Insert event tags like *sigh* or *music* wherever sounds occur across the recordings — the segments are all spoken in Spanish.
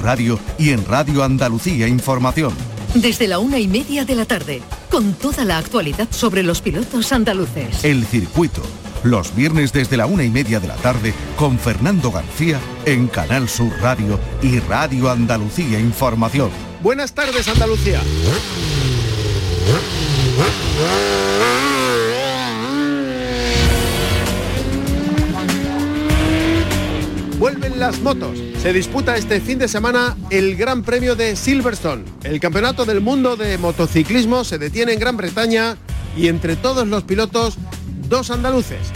Sur Radio y en Radio Andalucía Información. Desde la una y media de la tarde, con toda la actualidad sobre los pilotos andaluces. El circuito. Los viernes desde la una y media de la tarde con Fernando García en Canal Sur Radio y Radio Andalucía Información. Buenas tardes Andalucía. Vuelven las motos. Se disputa este fin de semana el Gran Premio de Silverstone. El Campeonato del Mundo de Motociclismo se detiene en Gran Bretaña y entre todos los pilotos, dos andaluces.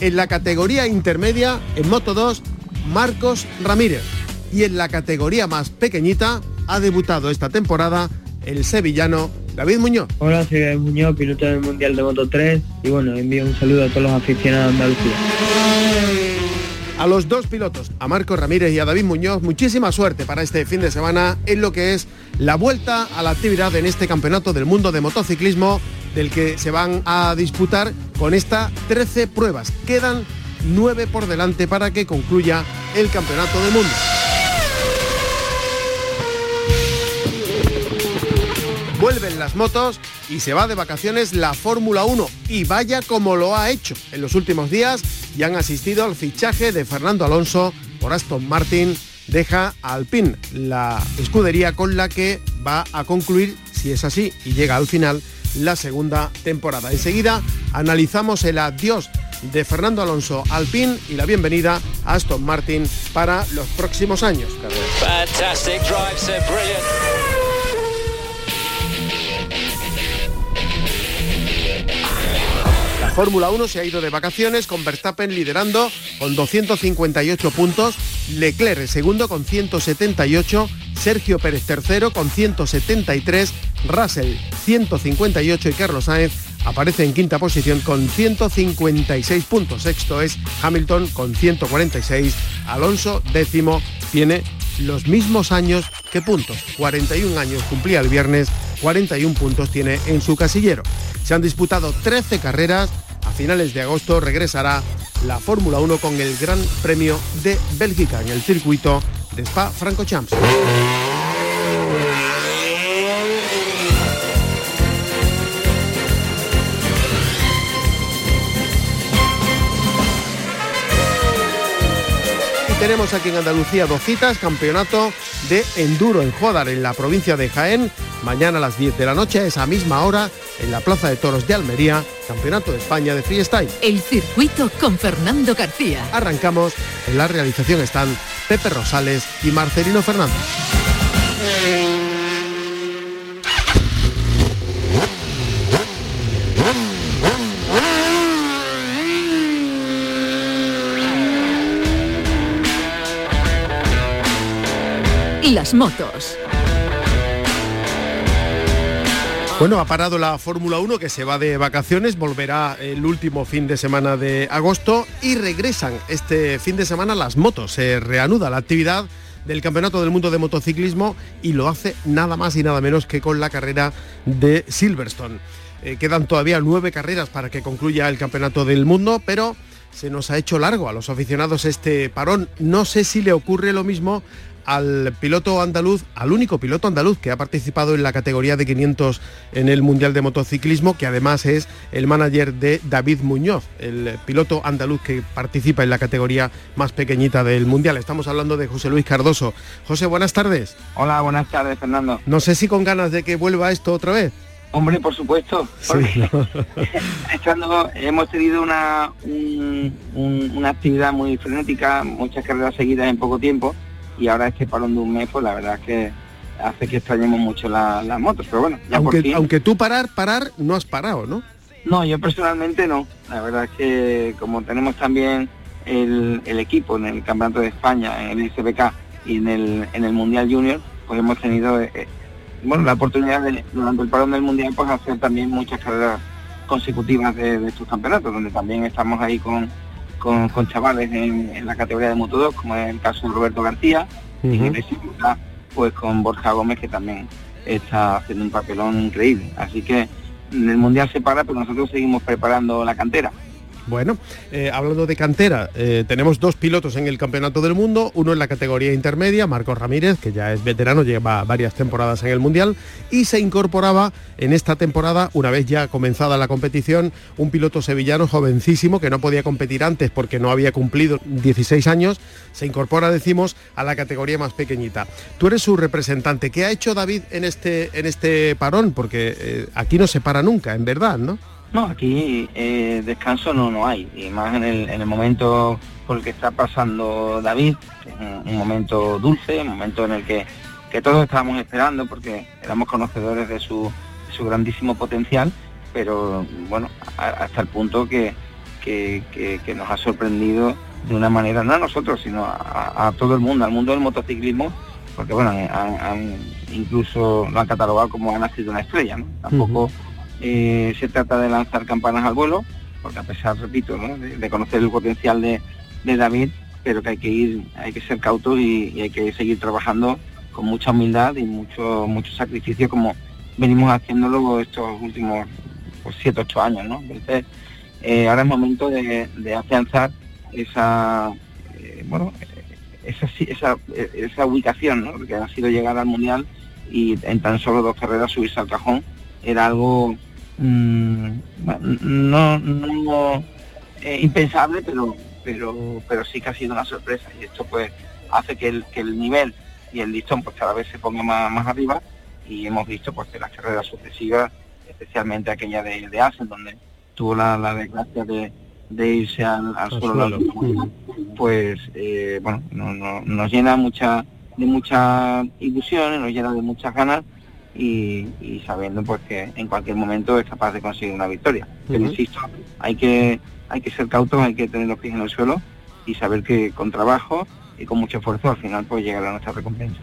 En la categoría intermedia, en Moto 2, Marcos Ramírez. Y en la categoría más pequeñita, ha debutado esta temporada el sevillano David Muñoz. Hola, soy David Muñoz, piloto del Mundial de Moto 3 y bueno, envío un saludo a todos los aficionados de Andalucía a los dos pilotos, a Marco Ramírez y a David Muñoz, muchísima suerte para este fin de semana en lo que es la vuelta a la actividad en este Campeonato del Mundo de Motociclismo del que se van a disputar con estas 13 pruebas. Quedan 9 por delante para que concluya el Campeonato del Mundo. Vuelven las motos y se va de vacaciones la Fórmula 1 y vaya como lo ha hecho en los últimos días y han asistido al fichaje de Fernando Alonso por Aston Martin. Deja a Alpine la escudería con la que va a concluir, si es así y llega al final, la segunda temporada. Enseguida analizamos el adiós de Fernando Alonso Alpine y la bienvenida a Aston Martin para los próximos años. Fórmula 1 se ha ido de vacaciones con Verstappen liderando con 258 puntos, Leclerc segundo con 178, Sergio Pérez tercero con 173, Russell 158 y Carlos Sainz aparece en quinta posición con 156 puntos. Sexto es Hamilton con 146. Alonso décimo tiene los mismos años que puntos. 41 años cumplía el viernes, 41 puntos tiene en su casillero. Se han disputado 13 carreras, a finales de agosto regresará la Fórmula 1 con el Gran Premio de Bélgica en el circuito de Spa-Francorchamps. Tenemos aquí en Andalucía dos citas, campeonato de enduro en Jodar, en la provincia de Jaén, mañana a las 10 de la noche, a esa misma hora, en la Plaza de Toros de Almería, Campeonato de España de Freestyle. El circuito con Fernando García. Arrancamos, en la realización están Pepe Rosales y Marcelino Fernández. Motos. Bueno, ha parado la Fórmula 1 que se va de vacaciones, volverá el último fin de semana de agosto y regresan este fin de semana las motos. Se reanuda la actividad del Campeonato del Mundo de Motociclismo y lo hace nada más y nada menos que con la carrera de Silverstone. Eh, quedan todavía nueve carreras para que concluya el Campeonato del Mundo, pero se nos ha hecho largo a los aficionados este parón. No sé si le ocurre lo mismo al piloto andaluz, al único piloto andaluz que ha participado en la categoría de 500 en el Mundial de Motociclismo, que además es el manager de David Muñoz, el piloto andaluz que participa en la categoría más pequeñita del Mundial. Estamos hablando de José Luis Cardoso. José, buenas tardes. Hola, buenas tardes, Fernando. No sé si con ganas de que vuelva esto otra vez. Hombre, por supuesto. *laughs* hemos tenido una, una actividad muy frenética, muchas carreras seguidas en poco tiempo y ahora este parón de un mes, pues la verdad es que hace que extrañemos mucho las motos, pero bueno, aunque, aunque tú parar, parar, no has parado, ¿no? No, yo personalmente no. La verdad es que como tenemos también el, equipo en el Campeonato de España, en el SBK y en el, en el Mundial Junior, pues hemos tenido eh, bueno, la oportunidad de, durante el parón del Mundial pues hacer también muchas carreras consecutivas de estos campeonatos, donde también estamos ahí con, con, chavales en, la categoría de Moto 2, como es el caso de Roberto García, y en el pues con Borja Gómez, que también está haciendo un papelón increíble. Así que el Mundial se para, pero nosotros seguimos preparando la cantera. Bueno, eh, hablando de cantera, eh, tenemos dos pilotos en el Campeonato del Mundo, uno en la categoría intermedia, Marcos Ramírez, que ya es veterano, lleva varias temporadas en el Mundial, y se incorporaba en esta temporada, una vez ya comenzada la competición, un piloto sevillano jovencísimo que no podía competir antes porque no había cumplido 16 años, se incorpora, decimos, a la categoría más pequeñita. Tú eres su representante. ¿Qué ha hecho David en este, en este parón? Porque eh, aquí no se para nunca, en verdad, ¿no? No, aquí eh, descanso no, no hay, y más en el, en el momento por el que está pasando David, un, momento dulce, un momento en el que, que, todos estábamos esperando porque éramos conocedores de su, su grandísimo potencial, pero bueno, hasta el punto que, que, nos ha sorprendido de una manera, no a nosotros, sino a, todo el mundo, al mundo del motociclismo, porque bueno, han, incluso lo han catalogado como ha nacido una estrella, ¿no? Tampoco... Eh, se trata de lanzar campanas al vuelo, porque a pesar, repito, de, conocer el potencial de, David, pero que hay que ir, hay que ser cautos y, hay que seguir trabajando con mucha humildad y mucho, mucho sacrificio como venimos haciéndolo estos últimos pues, 7, 8 años. ¿no? Entonces, eh, ahora es momento de, afianzar esa, eh, bueno, esa, esa, esa ubicación, ¿no? que ha sido llegar al Mundial y en tan solo dos carreras subirse al cajón era algo mm, no, no eh, impensable, pero, pero, pero sí que ha sido una sorpresa. Y esto pues hace que el, que el nivel y el listón pues cada vez se ponga más, arriba. Y hemos visto pues que las carreras sucesivas, especialmente aquella de, de Asen, donde tuvo la, desgracia de, irse al, suelo, pues eh, bueno, nos llena mucha de mucha ilusión, nos llena de muchas ganas y, sabiendo pues que en cualquier momento es capaz de conseguir una victoria. Pero insisto, hay que, hay que ser cautos, hay que tener los pies en el suelo y saber que con trabajo y con mucho esfuerzo al final pues llegará nuestra recompensa.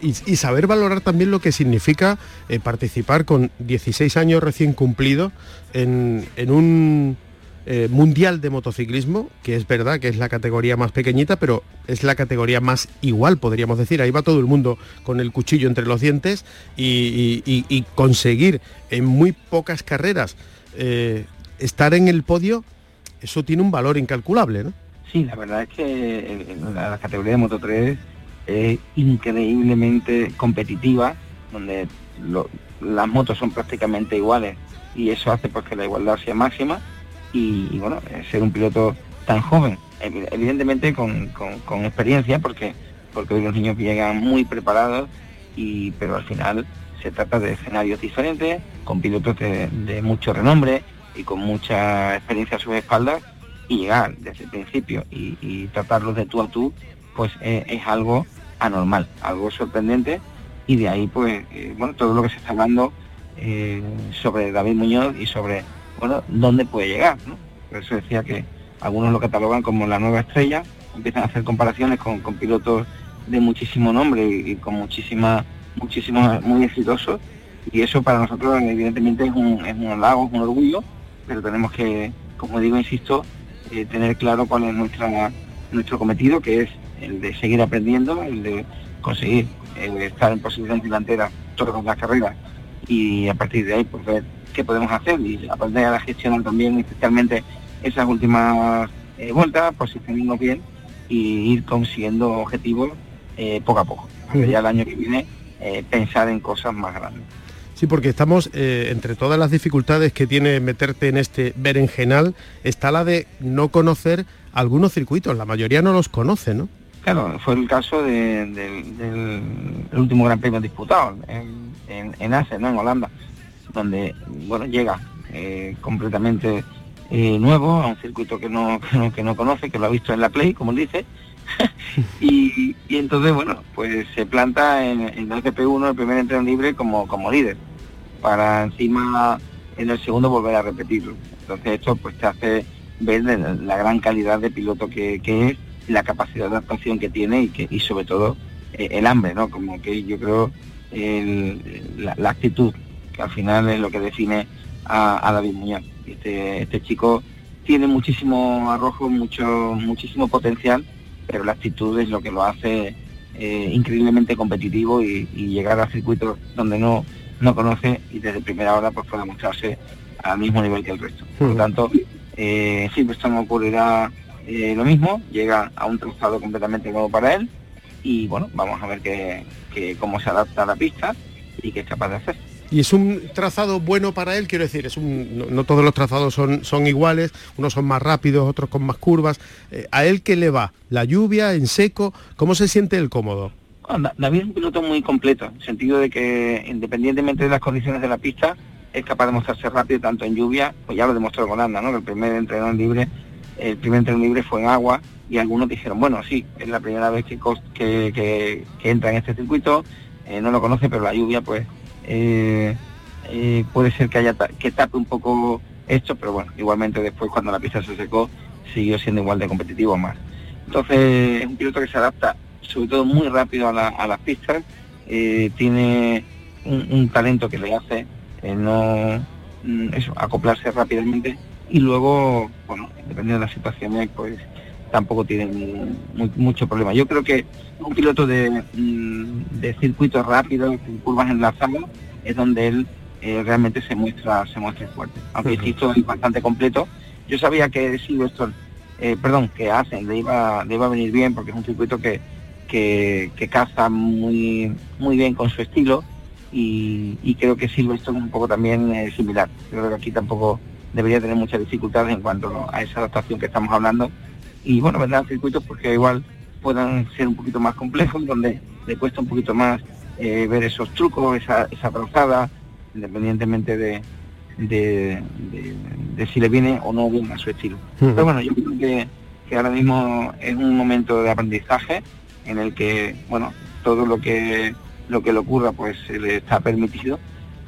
y, saber valorar también lo que significa eh, participar con 16 años recién cumplidos en, en un eh, mundial de motociclismo, que es verdad que es la categoría más pequeñita, pero es la categoría más igual, podríamos decir. Ahí va todo el mundo con el cuchillo entre los dientes y, conseguir en muy pocas carreras eh, estar en el podio, eso tiene un valor incalculable, ¿no? Sí, la verdad es que la, categoría de Moto 3 es increíblemente competitiva, donde las motos son prácticamente iguales y eso hace pues que la igualdad sea máxima y, bueno, eh, ser un piloto tan joven, evidentemente con, experiencia, porque, porque hoy los niños llegan muy preparados, y, pero al final se trata de escenarios diferentes, con pilotos de, mucho renombre y con mucha experiencia a sus espaldas, y llegar desde el principio y, tratarlos de tú a tú, pues eh, es algo anormal, algo sorprendente, y de ahí pues, eh, bueno, todo lo que se está hablando sobre David Muñoz y sobre bueno, dónde puede llegar. ¿no? Por eso decía que algunos lo catalogan como la nueva estrella, empiezan a hacer comparaciones con, pilotos de muchísimo nombre y, con muchísima, muchísimos muy exitosos. Y eso para nosotros evidentemente es un, es un halago, es un orgullo, pero tenemos que, como digo, insisto, eh, tener claro cuál es nuestra, nuestro cometido, que es el de seguir aprendiendo, el de conseguir eh, estar en posición delantera todas las carreras y a partir de ahí pues ver qué podemos hacer y aprender a gestionar también especialmente esas últimas eh, vueltas, posicionarnos bien y ir consiguiendo objetivos eh, poco a poco. Ya el año que viene eh, pensar en cosas más grandes. Sí, porque estamos, entre todas las dificultades que tiene meterte en este berenjenal, está la de no conocer algunos circuitos, la mayoría no los conoce, ¿no? Claro, fue el caso del, último Gran Premio disputado en, en, en ¿no? en Holanda donde bueno llega eh, completamente eh, nuevo a un circuito *laughs* que no, que no, conoce, que lo ha visto en la Play, como dice, *laughs* y, entonces bueno, pues se planta en, el FP1 el primer entreno libre como, como líder, para encima en el segundo volver a repetirlo. Entonces esto pues te hace ver la, gran calidad de piloto que, es, la capacidad de adaptación que tiene y que y sobre todo eh, el hambre, ¿no? Como que yo creo la actitud que al final es lo que define a, David Muñoz. Este, este, chico tiene muchísimo arrojo, mucho, muchísimo potencial, pero la actitud es lo que lo hace eh, increíblemente competitivo y, llegar a circuitos donde no, no conoce y desde primera hora pues puede mostrarse al mismo nivel que el resto. Por lo tanto, Eh, Silverstone ocurrirá eh, lo mismo, llega a un trazado completamente nuevo para él y bueno, vamos a ver que, cómo se adapta a la pista y qué es capaz de hacer. Y es un trazado bueno para él, quiero decir, es un, no, todos los trazados son, son iguales, unos son más rápidos, otros con más curvas. Eh, ¿A él qué le va? ¿La lluvia, en seco? ¿Cómo se siente él cómodo? David es un piloto muy completo, en el sentido de que independientemente de las condiciones de la pista, es capaz de mostrarse rápido tanto en lluvia, pues ya lo demostró con Anda, ¿no? El primer entrenador libre, el primer entrenador libre fue en agua y algunos dijeron, bueno, sí, es la primera vez que, que, entra en este circuito, eh, no lo conoce, pero la lluvia pues eh, eh, puede ser que haya que tape un poco esto, pero bueno, igualmente después cuando la pista se secó siguió siendo igual de competitivo más. Entonces es un piloto que se adapta sobre todo muy rápido a, las pistas, eh, tiene un, talento que le hace no mm, eso, acoplarse rápidamente y luego, bueno, dependiendo de las situaciones, pues tampoco tiene mucho problema. Yo creo que un piloto de, mm, de circuitos rápidos, con curvas enlazadas, es donde él eh, realmente se muestra se muestra fuerte. Aunque insisto, es bastante completo. Yo sabía que Silverstone, eh, perdón, que hacen, le iba, le iba a venir bien porque es un circuito que, que, caza muy, muy bien con su estilo y, creo que Silverstone es un poco también eh, similar. Creo que aquí tampoco debería tener muchas dificultades en cuanto a esa adaptación que estamos hablando y bueno, vendrán circuitos porque igual puedan ser un poquito más complejos, donde le cuesta un poquito más eh, ver esos trucos, esa, esa independientemente de, de, si le viene o no bien a su estilo. Pero bueno, yo creo que, que, ahora mismo es un momento de aprendizaje en el que, bueno, todo lo que lo que le ocurra pues se le está permitido,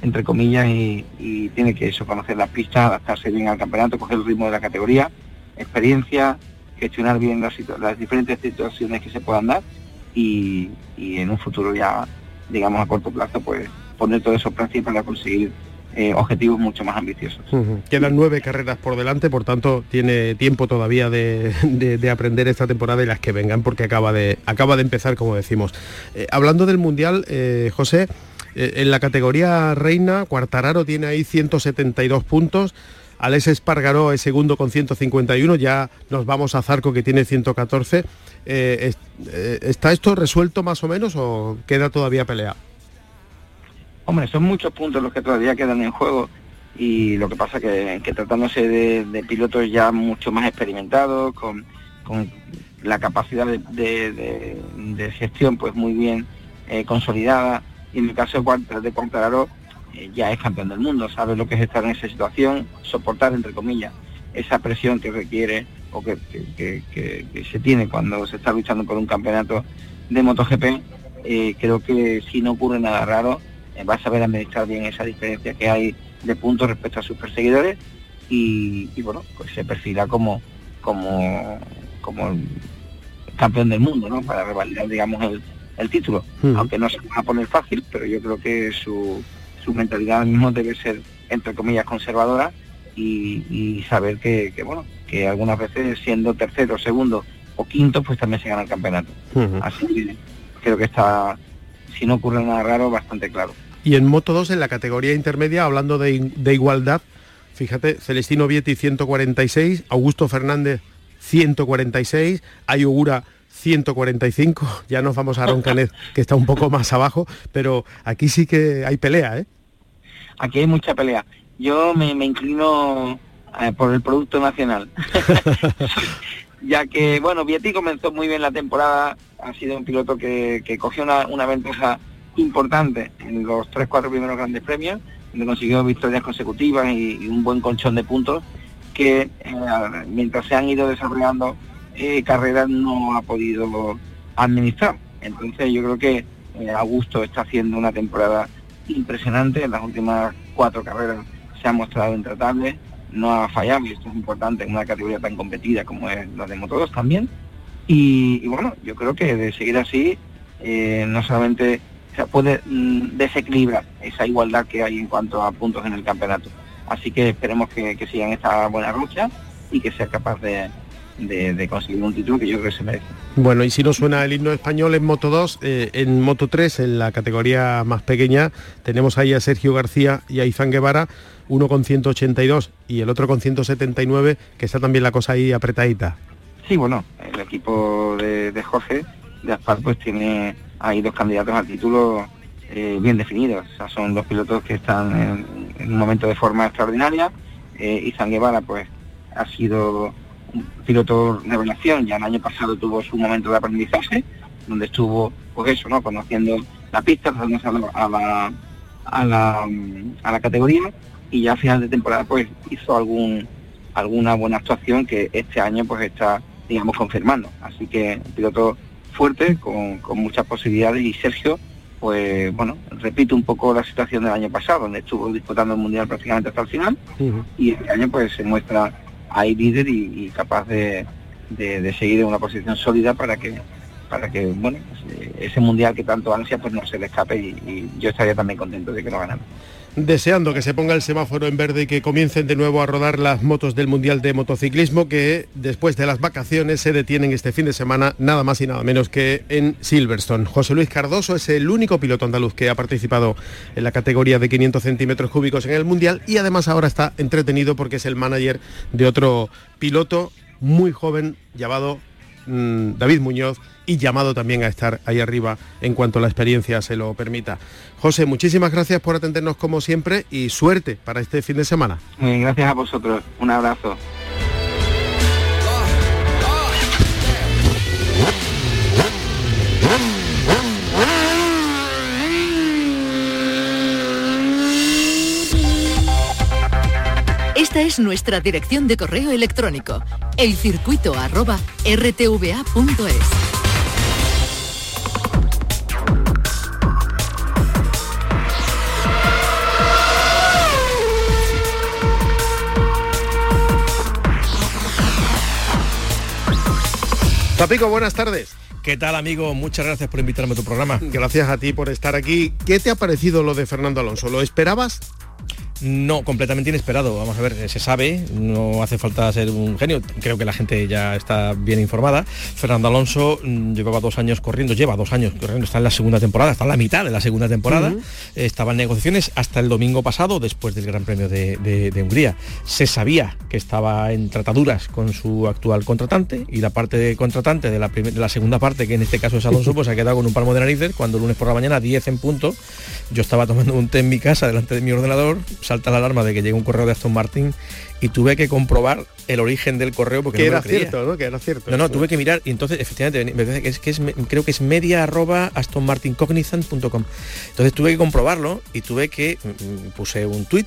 entre comillas, y, y tiene que eso, conocer las pistas, adaptarse bien al campeonato, coger el ritmo de la categoría, experiencia, gestionar bien las, diferentes situaciones que se puedan dar y, en un futuro ya, digamos a corto plazo, pues poner todos esos principios para conseguir eh, objetivos mucho más ambiciosos. Quedan nueve carreras por delante, por tanto tiene tiempo todavía de, aprender esta temporada y las que vengan porque acaba de, acaba de empezar, como decimos. Eh, hablando del Mundial, eh, José, en la categoría reina, Cuartararo tiene ahí 172 puntos, Alex Espargaró es segundo con 151, ya nos vamos a Zarco que tiene 114. Eh, eh, ¿Está esto resuelto más o menos o queda todavía pelea? Hombre, son muchos puntos los que todavía quedan en juego y lo que pasa que, que tratándose de, pilotos ya mucho más experimentados, con, la capacidad de, gestión pues muy bien eh, consolidada, y en el caso de, de Cuartararo eh, ya es campeón del mundo, sabe lo que es estar en esa situación, soportar, entre comillas, esa presión que requiere o que, se tiene cuando se está luchando por un campeonato de MotoGP. Eh, creo que si no ocurre nada raro, eh, va a saber administrar bien esa diferencia que hay de puntos respecto a sus perseguidores y, bueno, pues se perfila como, como, como campeón del mundo, ¿no? Para revalidar, digamos, el, título. Hmm. Aunque no se va a poner fácil, pero yo creo que su, su mentalidad mismo debe ser, entre comillas, conservadora y, saber que, bueno, que algunas veces siendo tercero, segundo o quinto, pues también se gana el campeonato. Así que creo que está, si no ocurre nada raro, bastante claro. Y en Moto 2, en la categoría intermedia, hablando de, igualdad, fíjate, Celestino Vietti 146, Augusto Fernández 146, Ayogura 145, ya nos vamos a Roncanet, que está un poco más abajo, pero aquí sí que hay pelea, ¿eh? Aquí hay mucha pelea. Yo me, inclino eh, por el producto nacional. *laughs* ya que, bueno, Vietti comenzó muy bien la temporada, ha sido un piloto que, cogió una, ventaja importante en los tres, cuatro primeros grandes premios, donde consiguió victorias consecutivas y, un buen colchón de puntos que eh, mientras se han ido desarrollando eh, carreras no ha podido administrar. Entonces yo creo que Augusto está haciendo una temporada impresionante, en las últimas cuatro carreras se ha mostrado intratable, no ha fallado y esto es importante en una categoría tan competida como es la de Moto2 también. Y, bueno, yo creo que de seguir así, eh, no solamente se puede mm, desequilibrar esa igualdad que hay en cuanto a puntos en el campeonato. Así que esperemos que, sigan esta buena lucha y que sea capaz de, de, conseguir un título que yo creo que se merece. Bueno, y si no suena el himno español en Moto 2, eh, en Moto 3, en la categoría más pequeña, tenemos ahí a Sergio García y a Izan Guevara, uno con 182 y el otro con 179, que está también la cosa ahí apretadita. Sí, bueno, el equipo de, Jorge, de Aspar, pues tiene ahí dos candidatos al título eh, bien definidos. O sea, son dos pilotos que están en, un momento de forma extraordinaria. Eh, Izan Guevara, pues, ha sido un piloto de revelación, ya el año pasado tuvo su momento de aprendizaje, donde estuvo, pues eso, ¿no? Conociendo la pista, a la, a la, a la categoría y ya a final de temporada pues hizo algún alguna buena actuación que este año pues está digamos confirmando así que un piloto fuerte con, muchas posibilidades y Sergio pues bueno repito un poco la situación del año pasado donde estuvo disputando el mundial prácticamente hasta el final y este año pues se muestra ahí líder y, capaz de, seguir en una posición sólida para que para que bueno pues, ese mundial que tanto ansia pues no se le escape y, y yo estaría también contento de que lo ganara deseando que se ponga el semáforo en verde y que comiencen de nuevo a rodar las motos del Mundial de Motociclismo que después de las vacaciones se detienen este fin de semana nada más y nada menos que en Silverstone. José Luis Cardoso es el único piloto andaluz que ha participado en la categoría de 500 centímetros cúbicos en el Mundial y además ahora está entretenido porque es el manager de otro piloto muy joven llamado mm, David Muñoz y llamado también a estar ahí arriba en cuanto la experiencia se lo permita. José, muchísimas gracias por atendernos como siempre y suerte para este fin de semana. gracias a vosotros. Un abrazo. Esta es nuestra dirección de correo electrónico, elcircuito@rtva.es. Zapico, buenas tardes. ¿Qué tal, amigo? Muchas gracias por invitarme a tu programa. Gracias a ti por estar aquí. ¿Qué te ha parecido lo de Fernando Alonso? ¿Lo esperabas? No, completamente inesperado. Vamos a ver, se sabe, no hace falta ser un genio. Creo que la gente ya está bien informada. Fernando Alonso mm, llevaba dos años corriendo, lleva dos años corriendo, está en la segunda temporada, está en la mitad de la segunda temporada. Estaba en negociaciones hasta el domingo pasado, después del Gran Premio de, Hungría. Se sabía que estaba en trataduras con su actual contratante y la parte de contratante de la, de la segunda parte, que en este caso es Alonso, pues ha quedado con un palmo de narices cuando el lunes por la mañana, 10 en punto, yo estaba tomando un té en mi casa delante de mi ordenador, salta la alarma de que llega un correo de Aston Martin y tuve que comprobar el origen del correo porque que era cierto, ¿no? Que era cierto. No, no, tuve que mirar y entonces efectivamente me parece que es, que es creo que es media arroba astonmartincognizant.com. Entonces tuve que comprobarlo y tuve que mm, mm, puse un tweet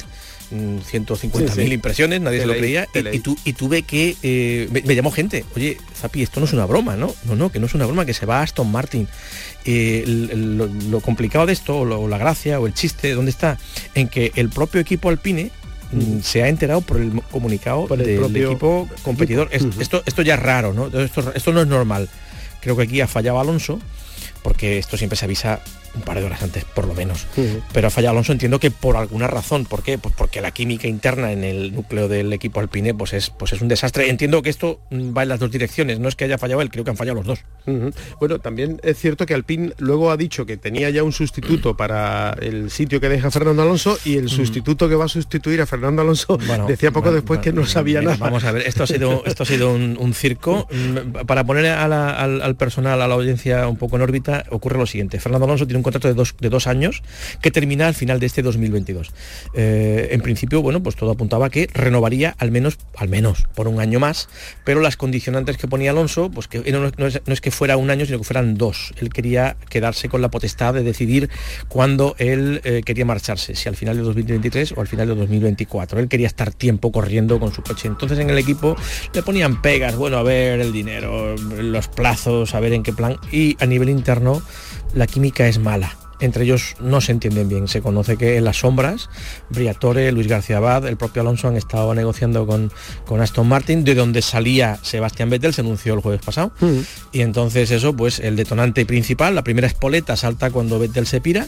150.000 mm, impresiones, nadie se lo creía, y, tuve que, eh, me, llamó gente, oye, Zapi, esto no es una broma, ¿no? No, no, que no es una broma, que se va a Aston Martin. Eh, lo, complicado de esto, o, la gracia, o el chiste, ¿dónde está? En que el propio equipo alpine mm, se ha enterado por el comunicado del equipo competidor. esto, esto ya es raro, ¿no? Esto, esto no es normal. Creo que aquí ha fallado Alonso, porque esto siempre se avisa un par de horas antes, por lo menos. Pero ha fallado Alonso, entiendo que por alguna razón. ¿Por qué? Pues porque la química interna en el núcleo del equipo alpine pues es, pues es un desastre. Entiendo que esto va en las dos direcciones, no es que haya fallado él, creo que han fallado los dos. Bueno, también es cierto que Alpine luego ha dicho que tenía ya un sustituto para el sitio que deja Fernando Alonso y el sustituto que va a sustituir a Fernando Alonso *laughs* decía poco después que no sabía nada. Vamos a ver, esto ha sido, esto ha sido un, circo. Mm, para poner al, personal, a la audiencia un poco en órbita, ocurre lo siguiente. Fernando Alonso tiene un contrato de dos, de dos años que termina al final de este 2022. Eh, en principio, bueno, pues todo apuntaba que renovaría al menos, al menos por un año más, pero las condicionantes que ponía Alonso, pues que no, es, que fuera un año, sino que fueran dos. Él quería quedarse con la potestad de decidir cuándo él eh, quería marcharse, si al final de 2023 o al final de 2024. Él quería estar tiempo corriendo con su coche. Entonces en el equipo le ponían pegas, bueno, a ver el dinero, los plazos, a ver en qué plan. Y a nivel interno la química es mala. Entre ellos no se entienden bien. Se conoce que en las sombras, Briatore, Luis García Abad, el propio Alonso han estado negociando con, con Aston Martin, de donde salía Sebastián Vettel, se anunció el jueves pasado. Mm. Y entonces eso, pues el detonante principal, la primera espoleta salta cuando Vettel se pira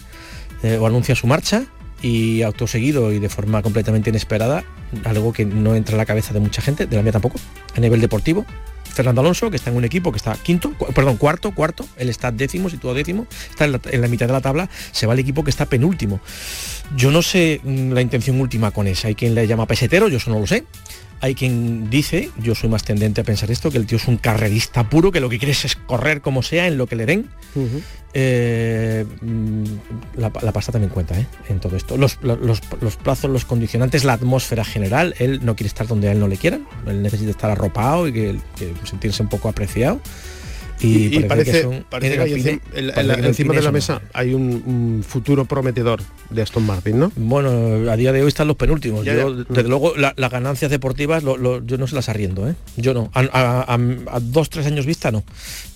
eh, o anuncia su marcha y auto seguido y de forma completamente inesperada, algo que no entra en la cabeza de mucha gente, de la mía tampoco, a nivel deportivo, Fernando Alonso, que está en un equipo que está quinto, perdón, cuarto, cuarto, él está décimo, situado décimo, está en la, mitad de la tabla, se va el equipo que está penúltimo. Yo no sé mm, la intención última con esa, hay quien le llama pesetero, yo eso no lo sé. Hay quien dice, yo soy más tendente a pensar esto, que el tío es un carrerista puro, que lo que quiere es correr como sea, en lo que le den. Eh, mm, la, pasta también cuenta ¿eh? en todo esto. Los, plazos, los condicionantes, la atmósfera general, él no quiere estar donde a él no le quieran, él necesita estar arropado y que sentirse un poco apreciado. Y, parece, que, encima de la mesa hay un, futuro prometedor de Aston Martin, ¿no? Bueno, a día de hoy están los penúltimos. desde luego, las ganancias deportivas yo no se las arriendo, ¿eh? Yo no. A, dos, tres años vista, no.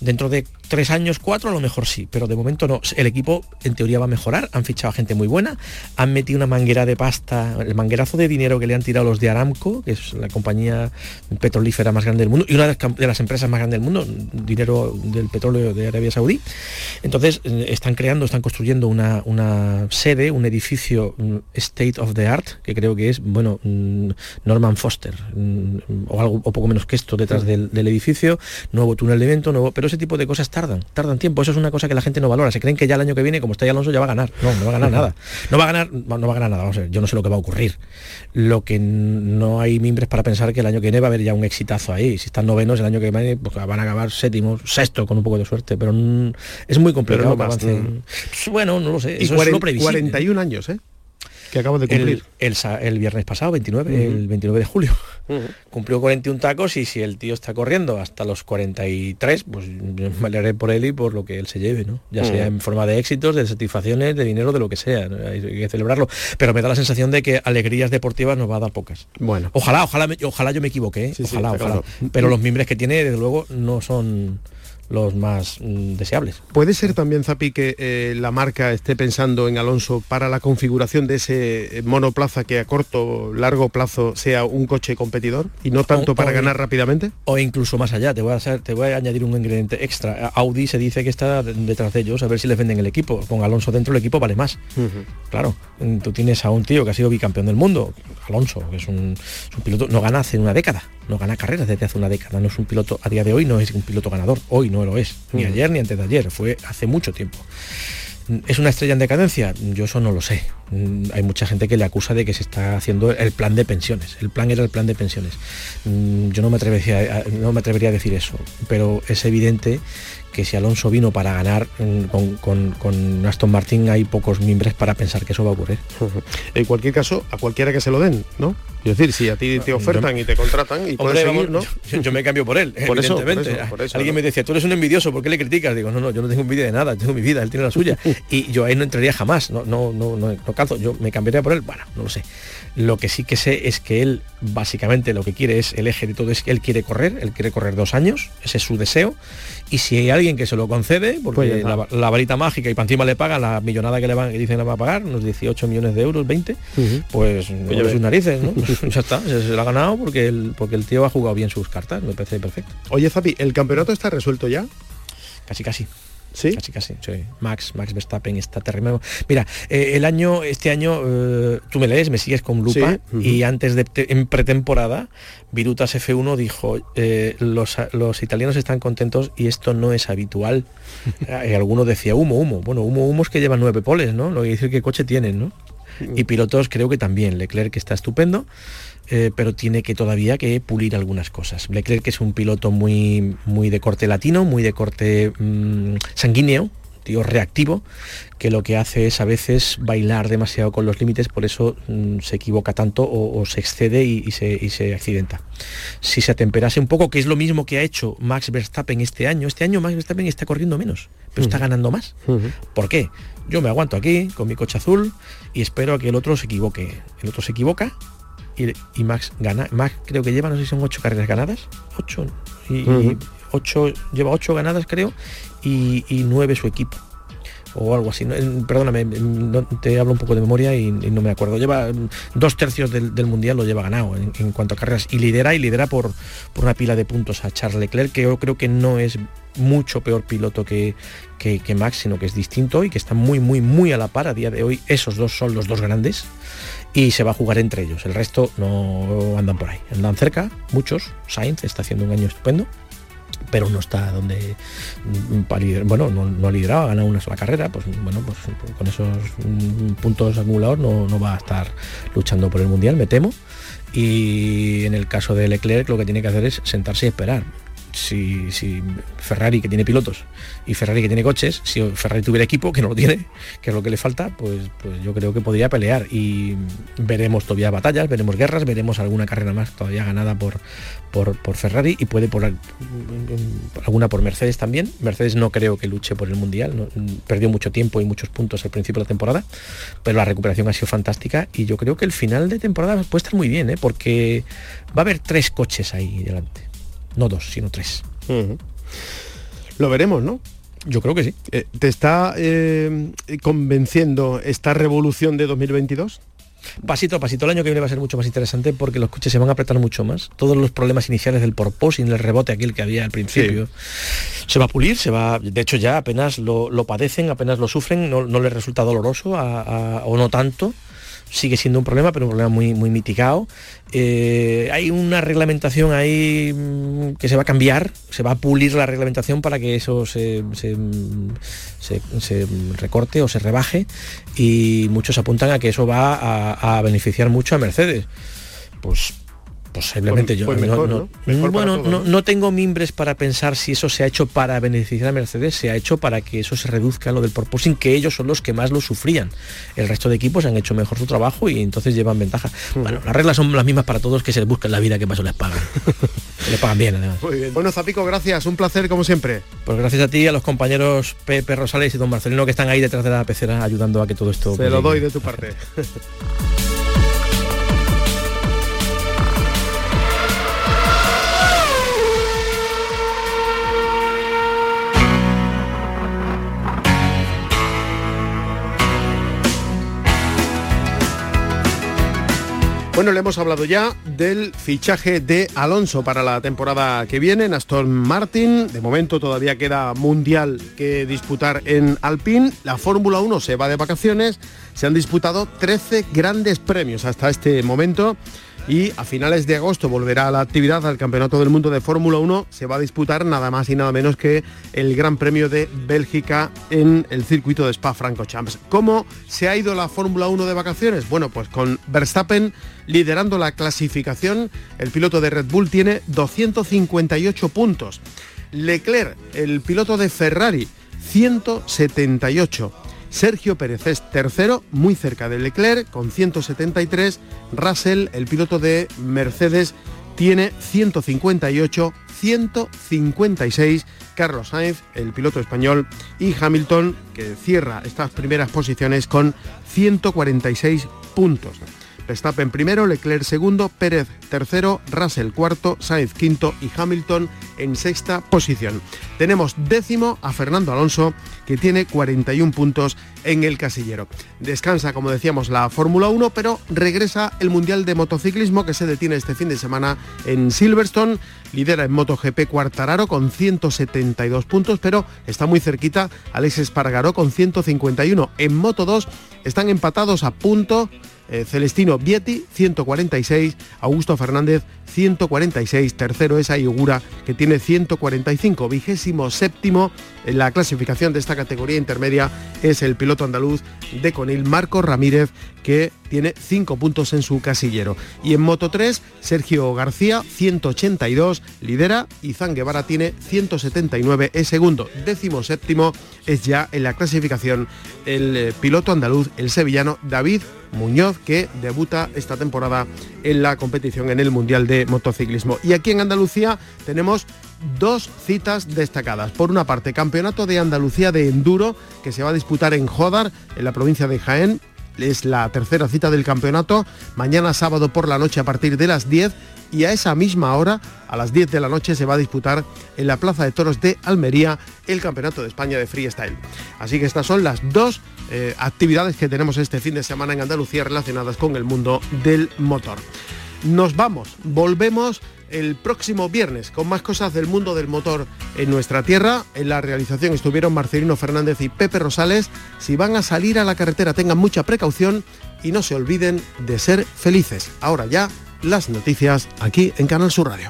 Dentro de tres años, cuatro, a lo mejor sí, pero de momento no. El equipo, en teoría, va a mejorar. Han fichado a gente muy buena. Han metido una manguera de pasta, el manguerazo de dinero que le han tirado los de Aramco, que es la compañía petrolífera más grande del mundo, y una de las empresas más grandes del mundo, dinero del petróleo de Arabia Saudí. Entonces eh, están creando, están construyendo una, sede, un edificio State of the Art, que creo que es, bueno, mm, Norman Foster, mm, o algo o poco menos que esto detrás del, edificio, nuevo túnel de viento, nuevo, pero ese tipo de cosas tardan, tardan tiempo. Eso es una cosa que la gente no valora. Se creen que ya el año que viene, como está ya Alonso, ya va a ganar. No, no va a ganar nada. No va a ganar, no va a ganar nada. Vamos a ver, yo no sé lo que va a ocurrir. Lo que no hay mimbres para pensar que el año que viene va a haber ya un exitazo ahí. Si están novenos, el año que viene pues, van a acabar séptimos, sexto con un poco de suerte, pero es muy complicado. Bueno, no lo sé. Eso es 41 años, ¿eh? Que acabo de cumplir. El, viernes pasado, 29, el 29 de julio. Cumplió 41 tacos y si el tío está corriendo hasta los 43, pues me alegraré por él y por lo que él se lleve, ¿no? Ya sea en forma de éxitos, de satisfacciones, de dinero, de lo que sea. Hay que celebrarlo. Pero me da la sensación de que alegrías deportivas nos va a dar pocas. Bueno. Ojalá, ojalá, ojalá yo me equivoque, ¿eh? ojalá, ojalá. Pero los mimbres que tiene, desde luego, no son los más mm, deseables. ¿Puede ser también, Zapi, que eh, la marca esté pensando en Alonso para la configuración de ese monoplaza que a corto, largo plazo sea un coche competidor y no tanto para ganar rápidamente? O incluso más allá, te voy, a hacer, te voy a añadir un ingrediente extra. Audi se dice que está detrás de ellos a ver si les venden el equipo. Con Alonso dentro el equipo vale más. Claro, tú tienes a un tío que ha sido bicampeón del mundo, Alonso, que es un, es un piloto, no gana hace una década, no gana carreras desde hace una década, no es un piloto, a día de hoy no es un piloto ganador, hoy no lo es, ni ayer ni antes de ayer, fue hace mucho tiempo. ¿Es una estrella en decadencia? Yo eso no lo sé. Hay mucha gente que le acusa de que se está haciendo el plan de pensiones. El plan era el plan de pensiones. Yo no me atrevería, no me atrevería a decir eso, pero es evidente que si Alonso vino para ganar mm, con, Aston Martin hay pocos miembros para pensar que eso va a ocurrir. *laughs* En cualquier caso, a cualquiera que se lo den, ¿no? Es decir, si a ti te ofertan y te contratan y puedes seguir, ¿no? *laughs* Yo, me cambio por él, *laughs* por evidentemente. Alguien me decía, tú eres un envidioso, ¿por qué le criticas? Digo, no, no, yo no tengo envidia de nada, tengo mi vida, él tiene la suya. y yo ahí no entraría jamás, no, no, no, no, no calzo, yo me cambiaría por él, bueno, no lo sé. Lo que sí que sé es que él básicamente lo que quiere es el eje de todo es que él quiere correr, él quiere correr dos años, ese es su deseo. Y si hay alguien que se lo concede, porque pues la, varita mágica y para encima le paga la millonada que le van, que dicen le va a pagar, unos 18 millones de euros, 20, pues no lleve sus narices, ¿no? *laughs* ya está, se, lo ha ganado porque el, porque el tío ha jugado bien sus cartas, me parece perfecto. Oye, Zapi, ¿el campeonato está resuelto ya? Casi, casi. ¿Sí? Casi, casi, Max, Max Verstappen está terrible. Mira, eh, el año, este año, eh, tú me lees, me sigues con lupa, y antes de, en pretemporada, Virutas F1 dijo, eh, los, los, italianos están contentos y esto no es habitual. y *laughs* alguno decía, humo, humo. Bueno, humo, humo es que llevan nueve poles, ¿no? Lo que decir que coche tienen, ¿no? Y pilotos creo que también. Leclerc que está estupendo. Eh, pero tiene que todavía que pulir algunas cosas. Leclerc que es un piloto muy, muy de corte latino, muy de corte mm, sanguíneo, tío reactivo, que lo que hace es a veces bailar demasiado con los límites, por eso mm, se equivoca tanto o, se excede y, se, accidenta. Si se atemperase un poco, que es lo mismo que ha hecho Max Verstappen este año, este año Max Verstappen está corriendo menos, pero está ganando más. ¿Por qué? Yo me aguanto aquí con mi coche azul y espero a que el otro se equivoque. El otro se equivoca y, Max gana. Max creo que lleva, no sé si son ocho carreras ganadas, ocho, y, ocho, lleva ocho ganadas creo, y, nueve su equipo o algo así. Perdóname, te hablo un poco de memoria y, no me acuerdo. Lleva dos tercios del, mundial lo lleva ganado en, cuanto a carreras y lidera y lidera por, por una pila de puntos a Charles Leclerc, que yo creo que no es mucho peor piloto que, que, que, Max, sino que es distinto y que está muy, muy, muy a la par a día de hoy. Esos dos son los dos grandes y se va a jugar entre ellos. El resto no andan por ahí. Andan cerca, muchos. Sainz está haciendo un año estupendo. pero no está donde mm, bueno no, ha liderado, ha ganado una sola carrera, pues bueno, pues con esos mm, puntos acumulados no, no va a estar luchando por el mundial, me temo. Y en el caso de Leclerc lo que tiene que hacer es sentarse y esperar si, Ferrari que tiene pilotos y Ferrari que tiene coches, si Ferrari tuviera equipo, que no lo tiene, que es lo que le falta, pues, pues yo creo que podría pelear y veremos todavía batallas, veremos guerras, veremos alguna carrera más todavía ganada por, por, Ferrari y puede por, alguna por Mercedes también. Mercedes no creo que luche por el Mundial, perdió mucho tiempo y muchos puntos al principio de la temporada, pero la recuperación ha sido fantástica y yo creo que el final de temporada puede estar muy bien, ¿eh? porque va a haber tres coches ahí delante no dos, sino tres. Lo veremos, ¿no? Yo creo que sí. Eh, ¿Te está eh, convenciendo esta revolución de 2022? Pasito a pasito, el año que viene va a ser mucho más interesante porque los coches se van a apretar mucho más. Todos los problemas iniciales del porposing, el rebote aquel que había al principio, se va a pulir, se va. De hecho, ya apenas lo, padecen, apenas lo sufren, no, les resulta doloroso o no tanto sigue siendo un problema, pero un problema muy, muy mitigado. Eh, hay una reglamentación ahí mm, que se va a cambiar, se va a pulir la reglamentación para que eso se, se, recorte o se rebaje y muchos apuntan a que eso va a, a beneficiar mucho a Mercedes. Pues Posiblemente yo. bueno, no, tengo mimbres para pensar si eso se ha hecho para beneficiar a Mercedes, se ha hecho para que eso se reduzca lo del sin que ellos son los que más lo sufrían. El resto de equipos han hecho mejor su trabajo y entonces llevan ventaja. Bueno, las reglas son las mismas para todos que se les busca en la vida que más les pagan. *laughs* les pagan bien además. Bueno, Zapico, gracias, un placer como siempre. Pues gracias a ti, a los compañeros Pepe Rosales y Don Marcelino que están ahí detrás de la pecera ayudando a que todo esto. Se lo doy de tu parte. *laughs* Bueno, le hemos hablado ya del fichaje de Alonso para la temporada que viene en Aston Martin. De momento todavía queda mundial que disputar en Alpine. La Fórmula 1 se va de vacaciones. Se han disputado 13 grandes premios hasta este momento y a finales de agosto volverá a la actividad al Campeonato del Mundo de Fórmula 1. Se va a disputar nada más y nada menos que el Gran Premio de Bélgica en el circuito de Spa-Francorchamps. ¿Cómo se ha ido la Fórmula 1 de vacaciones? Bueno, pues con Verstappen liderando la clasificación, el piloto de Red Bull tiene 258 puntos. Leclerc, el piloto de Ferrari, 178. Sergio Pérez es tercero, muy cerca de Leclerc, con 173. Russell, el piloto de Mercedes, tiene 158, 156. Carlos Sainz, el piloto español, y Hamilton, que cierra estas primeras posiciones con 146 puntos. Verstappen primero, Leclerc segundo, Pérez tercero, Russell cuarto, Sainz quinto y Hamilton en sexta posición. Tenemos décimo a Fernando Alonso, que tiene 41 puntos en el casillero. Descansa, como decíamos, la Fórmula 1, pero regresa el Mundial de Motociclismo que se detiene este fin de semana en Silverstone. Lidera en MotoGP Cuartararo con 172 puntos, pero está muy cerquita Alex Espargaró con 151. En Moto 2 están empatados a punto eh, Celestino Vietti, 146, Augusto Fernández, 146, tercero es Ayugura, que tiene 145, vigésimo séptimo en la clasificación de esta categoría intermedia es el piloto andaluz de Conil, Marco Ramírez, que tiene 5 puntos en su casillero. Y en Moto 3, Sergio García, 182, lidera, y Zan Guevara tiene 179, es segundo. Décimo séptimo es ya en la clasificación el eh, piloto andaluz, el sevillano David Muñoz, que debuta esta temporada en la competición en el Mundial de Motociclismo. Y aquí en Andalucía tenemos dos citas destacadas. Por una parte, Campeonato de Andalucía de Enduro, que se va a disputar en Jodar, en la provincia de Jaén. Es la tercera cita del campeonato, mañana sábado por la noche a partir de las 10 y a esa misma hora, a las 10 de la noche, se va a disputar en la Plaza de Toros de Almería el Campeonato de España de Freestyle. Así que estas son las dos eh, actividades que tenemos este fin de semana en Andalucía relacionadas con el mundo del motor. Nos vamos, volvemos el próximo viernes con más cosas del mundo del motor en nuestra tierra. En la realización estuvieron Marcelino Fernández y Pepe Rosales. Si van a salir a la carretera tengan mucha precaución y no se olviden de ser felices. Ahora ya, las noticias aquí en Canal Sur Radio.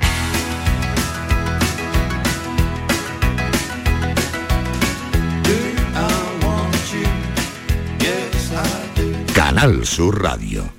Canal Sur Radio.